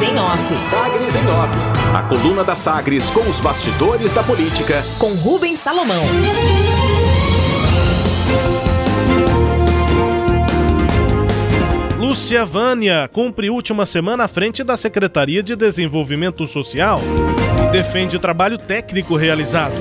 Sagres em Off. Sagres em Off. A coluna da Sagres com os bastidores da política. Com Rubens Salomão. Lúcia Vânia cumpre última semana à frente da Secretaria de Desenvolvimento Social e defende o trabalho técnico realizado.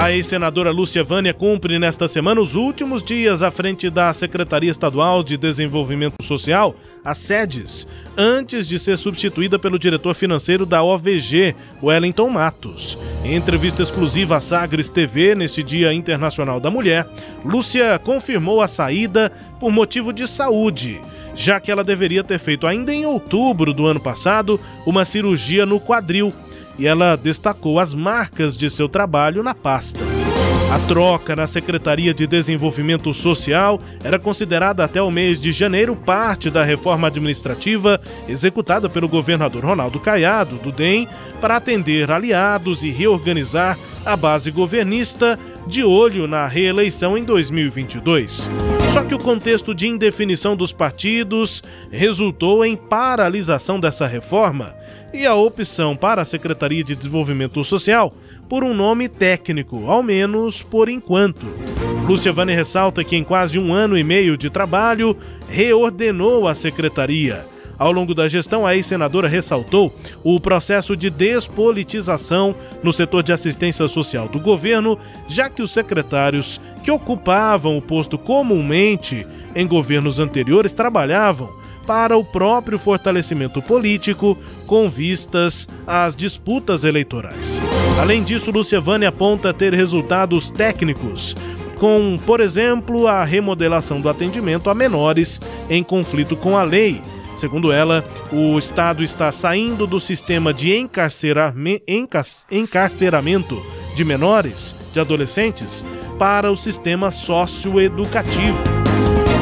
A ex-senadora Lúcia Vânia cumpre nesta semana os últimos dias à frente da Secretaria Estadual de Desenvolvimento Social, a SEDES, antes de ser substituída pelo diretor financeiro da OVG, Wellington Matos. Em entrevista exclusiva à Sagres TV neste Dia Internacional da Mulher, Lúcia confirmou a saída por motivo de saúde, já que ela deveria ter feito ainda em outubro do ano passado uma cirurgia no quadril e ela destacou as marcas de seu trabalho na pasta. A troca na Secretaria de Desenvolvimento Social era considerada até o mês de janeiro parte da reforma administrativa executada pelo governador Ronaldo Caiado, do DEM, para atender aliados e reorganizar a base governista de olho na reeleição em 2022. Só que o contexto de indefinição dos partidos resultou em paralisação dessa reforma e a opção para a Secretaria de Desenvolvimento Social por um nome técnico, ao menos por enquanto. Lúcia Vane ressalta que em quase um ano e meio de trabalho, reordenou a secretaria. Ao longo da gestão, a ex-senadora ressaltou o processo de despolitização no setor de assistência social do governo, já que os secretários que ocupavam o posto comumente em governos anteriores trabalhavam para o próprio fortalecimento político com vistas às disputas eleitorais. Além disso, Lúcia Vane aponta ter resultados técnicos, com, por exemplo, a remodelação do atendimento a menores em conflito com a lei. Segundo ela, o Estado está saindo do sistema de encarceramento de menores, de adolescentes, para o sistema socioeducativo.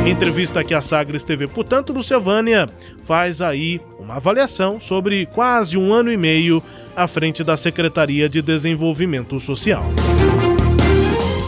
Entrevista aqui à Sagres TV, portanto, Luciavânia faz aí uma avaliação sobre quase um ano e meio à frente da Secretaria de Desenvolvimento Social.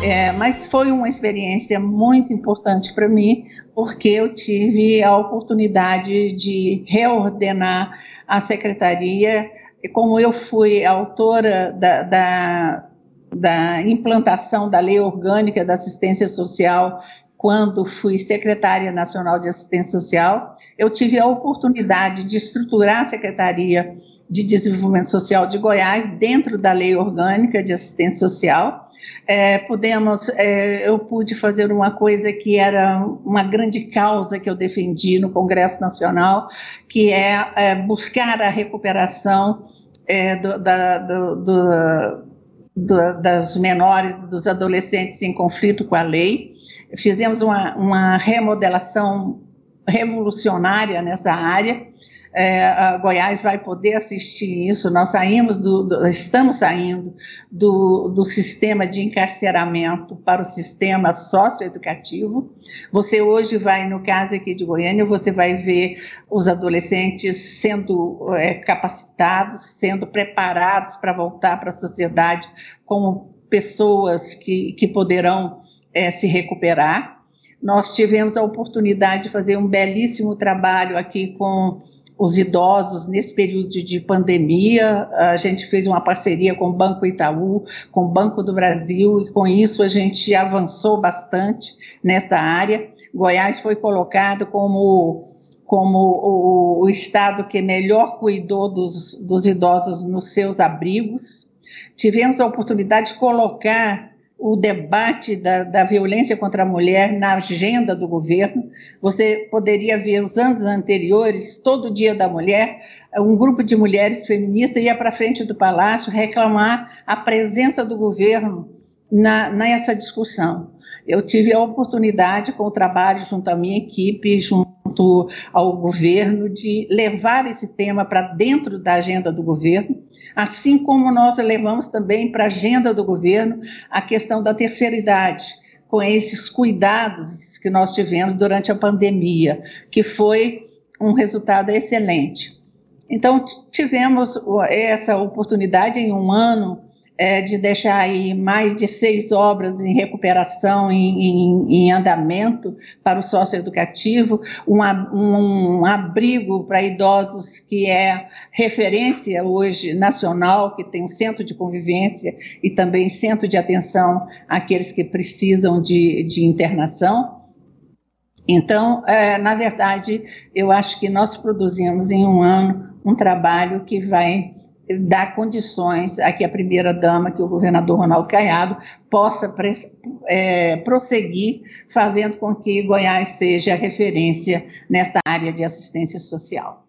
É, mas foi uma experiência muito importante para mim, porque eu tive a oportunidade de reordenar a secretaria. Como eu fui autora da, da, da implantação da Lei Orgânica da Assistência Social quando fui secretária nacional de assistência social, eu tive a oportunidade de estruturar a Secretaria de Desenvolvimento Social de Goiás dentro da lei orgânica de assistência social. É, podemos, é, eu pude fazer uma coisa que era uma grande causa que eu defendi no Congresso Nacional, que é, é buscar a recuperação é, do, da, do, do, do, das menores, dos adolescentes em conflito com a lei fizemos uma, uma remodelação revolucionária nessa área. É, Goiás vai poder assistir isso. Nós saímos do, do, estamos saindo do, do sistema de encarceramento para o sistema socioeducativo. Você hoje vai, no caso aqui de Goiânia, você vai ver os adolescentes sendo é, capacitados, sendo preparados para voltar para a sociedade como pessoas que, que poderão é, se recuperar. Nós tivemos a oportunidade de fazer um belíssimo trabalho aqui com os idosos nesse período de pandemia. A gente fez uma parceria com o Banco Itaú, com o Banco do Brasil, e com isso a gente avançou bastante nesta área. Goiás foi colocado como como o, o, estado que melhor cuidou dos, dos idosos nos seus abrigos. Tivemos a oportunidade de colocar o debate da, da, violência contra a mulher na agenda do governo. Você poderia ver os anos anteriores, todo dia da mulher, um grupo de mulheres feministas ia para frente do palácio reclamar a presença do governo na, nessa discussão. Eu tive a oportunidade, com o trabalho junto à minha equipe, junto ao governo, de levar esse tema para dentro da agenda do governo, assim como nós levamos também para a agenda do governo a questão da terceira idade, com esses cuidados que nós tivemos durante a pandemia, que foi um resultado excelente. Então, tivemos essa oportunidade em um ano é, de deixar aí mais de seis obras em recuperação, em, em, em andamento para o socioeducativo, um, um, um abrigo para idosos que é referência hoje nacional, que tem um centro de convivência e também centro de atenção àqueles que precisam de, de internação. Então, é, na verdade, eu acho que nós produzimos em um ano um trabalho que vai dar condições a que a primeira-dama, que o governador Ronaldo Caiado, possa é, prosseguir, fazendo com que Goiás seja referência nesta área de assistência social.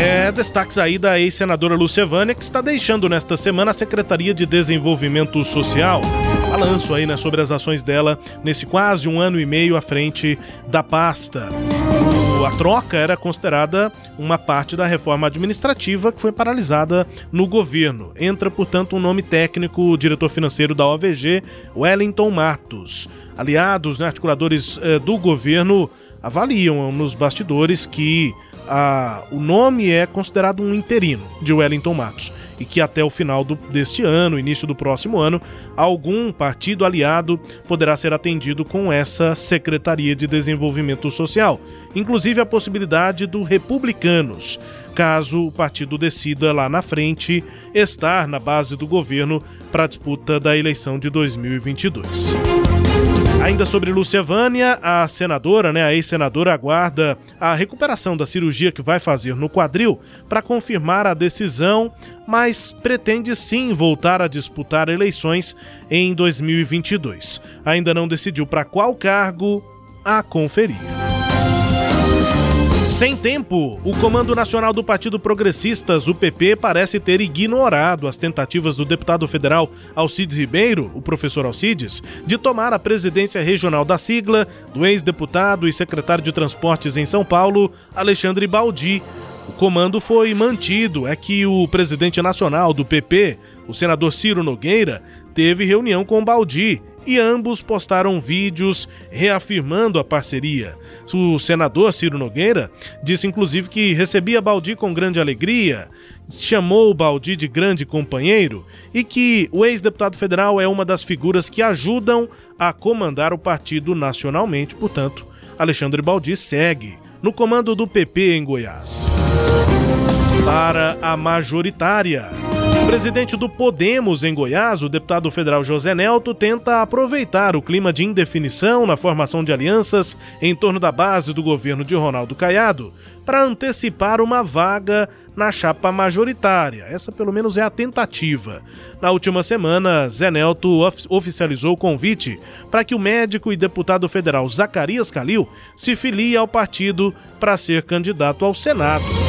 É, destaques aí da ex-senadora Lúcia Vânia, que está deixando nesta semana a Secretaria de Desenvolvimento Social. Balanço aí, né, sobre as ações dela nesse quase um ano e meio à frente da pasta. A troca era considerada uma parte da reforma administrativa que foi paralisada no governo. Entra, portanto, um nome técnico, o diretor financeiro da OVG, Wellington Matos. Aliados, né, articuladores eh, do governo avaliam nos bastidores que a, o nome é considerado um interino de Wellington Matos e que até o final do, deste ano, início do próximo ano, algum partido aliado poderá ser atendido com essa Secretaria de Desenvolvimento Social, inclusive a possibilidade do Republicanos, caso o partido decida lá na frente estar na base do governo para a disputa da eleição de 2022. Ainda sobre Lúcia Vânia, a senadora, né, a ex-senadora, aguarda a recuperação da cirurgia que vai fazer no quadril para confirmar a decisão, mas pretende sim voltar a disputar eleições em 2022. Ainda não decidiu para qual cargo a conferir. Sem tempo, o Comando Nacional do Partido Progressistas, o PP, parece ter ignorado as tentativas do deputado federal Alcides Ribeiro, o professor Alcides, de tomar a presidência regional da sigla do ex-deputado e secretário de Transportes em São Paulo, Alexandre Baldi. O comando foi mantido, é que o presidente nacional do PP, o senador Ciro Nogueira, teve reunião com Baldi e ambos postaram vídeos reafirmando a parceria. O senador Ciro Nogueira disse inclusive que recebia Baldi com grande alegria, chamou o Baldi de grande companheiro e que o ex-deputado federal é uma das figuras que ajudam a comandar o partido nacionalmente. Portanto, Alexandre Baldi segue no comando do PP em Goiás. Para a majoritária. Presidente do Podemos em Goiás, o deputado federal José Nelto, tenta aproveitar o clima de indefinição na formação de alianças em torno da base do governo de Ronaldo Caiado para antecipar uma vaga na chapa majoritária. Essa, pelo menos, é a tentativa. Na última semana, Zé Nelto oficializou o convite para que o médico e deputado federal Zacarias Calil se filie ao partido para ser candidato ao Senado.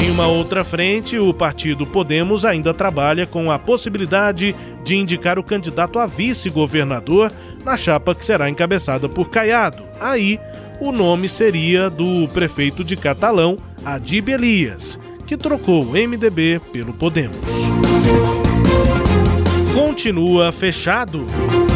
Em uma outra frente, o partido Podemos ainda trabalha com a possibilidade de indicar o candidato a vice-governador na chapa que será encabeçada por Caiado. Aí, o nome seria do prefeito de Catalão, Adib Elias, que trocou o MDB pelo Podemos continua fechado.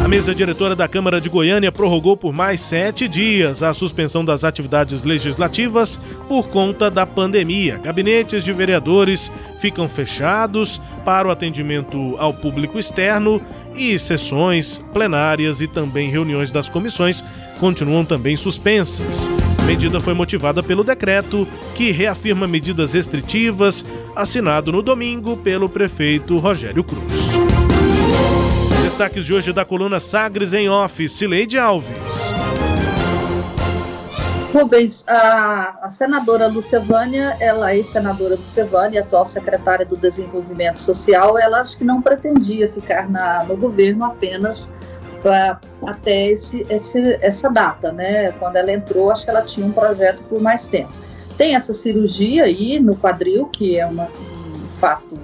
A mesa diretora da Câmara de Goiânia prorrogou por mais sete dias a suspensão das atividades legislativas por conta da pandemia. Gabinetes de vereadores ficam fechados para o atendimento ao público externo e sessões plenárias e também reuniões das comissões continuam também suspensas. A medida foi motivada pelo decreto que reafirma medidas restritivas, assinado no domingo pelo prefeito Rogério Cruz destaques de hoje da coluna Sagres em Off, Cileide Alves. Rubens, a, a senadora Lucevânia, ela é senadora Lucevânia, atual secretária do Desenvolvimento Social, ela acho que não pretendia ficar na, no governo apenas pra, até esse, esse, essa data, né? Quando ela entrou, acho que ela tinha um projeto por mais tempo. Tem essa cirurgia aí no quadril, que é uma, um fato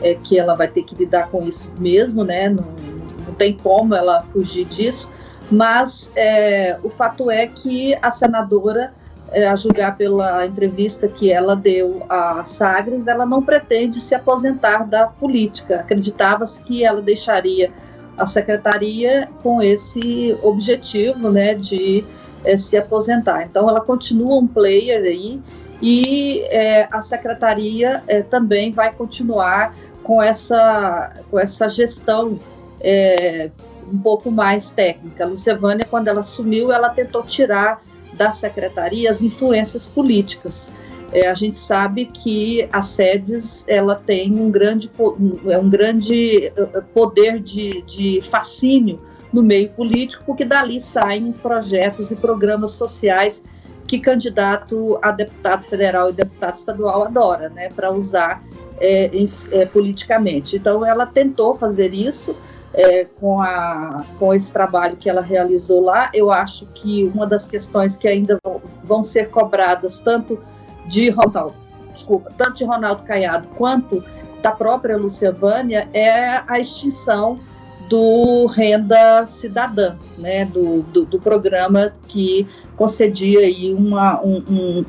é, que ela vai ter que lidar com isso mesmo, né? Não, não tem como ela fugir disso, mas é, o fato é que a senadora, é, a julgar pela entrevista que ela deu a Sagres, ela não pretende se aposentar da política. Acreditava-se que ela deixaria a secretaria com esse objetivo, né, de é, se aposentar. Então, ela continua um player aí e é, a secretaria é, também vai continuar com, essa, com essa gestão é, um pouco mais técnica. A quando ela assumiu, ela tentou tirar da secretaria as influências políticas. É, a gente sabe que a SEDES ela tem um grande, um, um grande eh, eh, poder de, de fascínio no meio político, porque dali saem projetos e programas sociais que candidato a deputado federal e deputado estadual adora, né, para usar é, é, politicamente. Então, ela tentou fazer isso é, com, a, com esse trabalho que ela realizou lá. Eu acho que uma das questões que ainda vão, vão ser cobradas, tanto de Ronaldo, desculpa, tanto de Ronaldo Caiado quanto da própria Vânia, é a extinção do Renda Cidadã, né, do, do, do programa que concedia aí uma, um, um,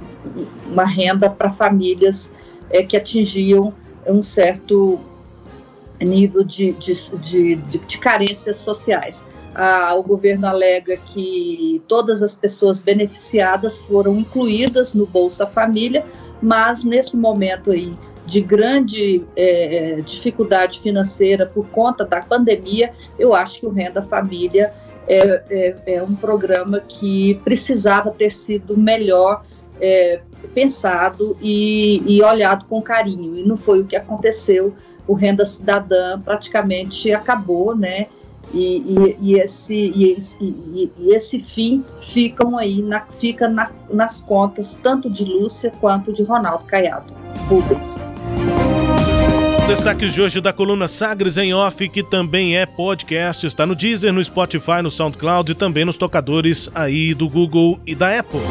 uma renda para famílias é, que atingiam um certo nível de, de, de, de, carências sociais. Ah, o governo alega que todas as pessoas beneficiadas foram incluídas no Bolsa Família, mas nesse momento aí de grande é, dificuldade financeira por conta da pandemia, eu acho que o Renda Família é, é, é um programa que precisava ter sido melhor é, pensado e, e olhado com carinho, e não foi o que aconteceu o Renda Cidadã praticamente acabou, né? E, e, e esse, e, e, esse fim ficam aí na, fica na, nas contas tanto de Lúcia quanto de Ronaldo Caiado Rubens. Destaques de hoje da coluna Sagres em Off, que também é podcast, está no Deezer, no Spotify, no SoundCloud e também nos tocadores aí do Google e da Apple.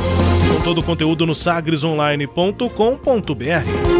Com todo o conteúdo no sagresonline.com.br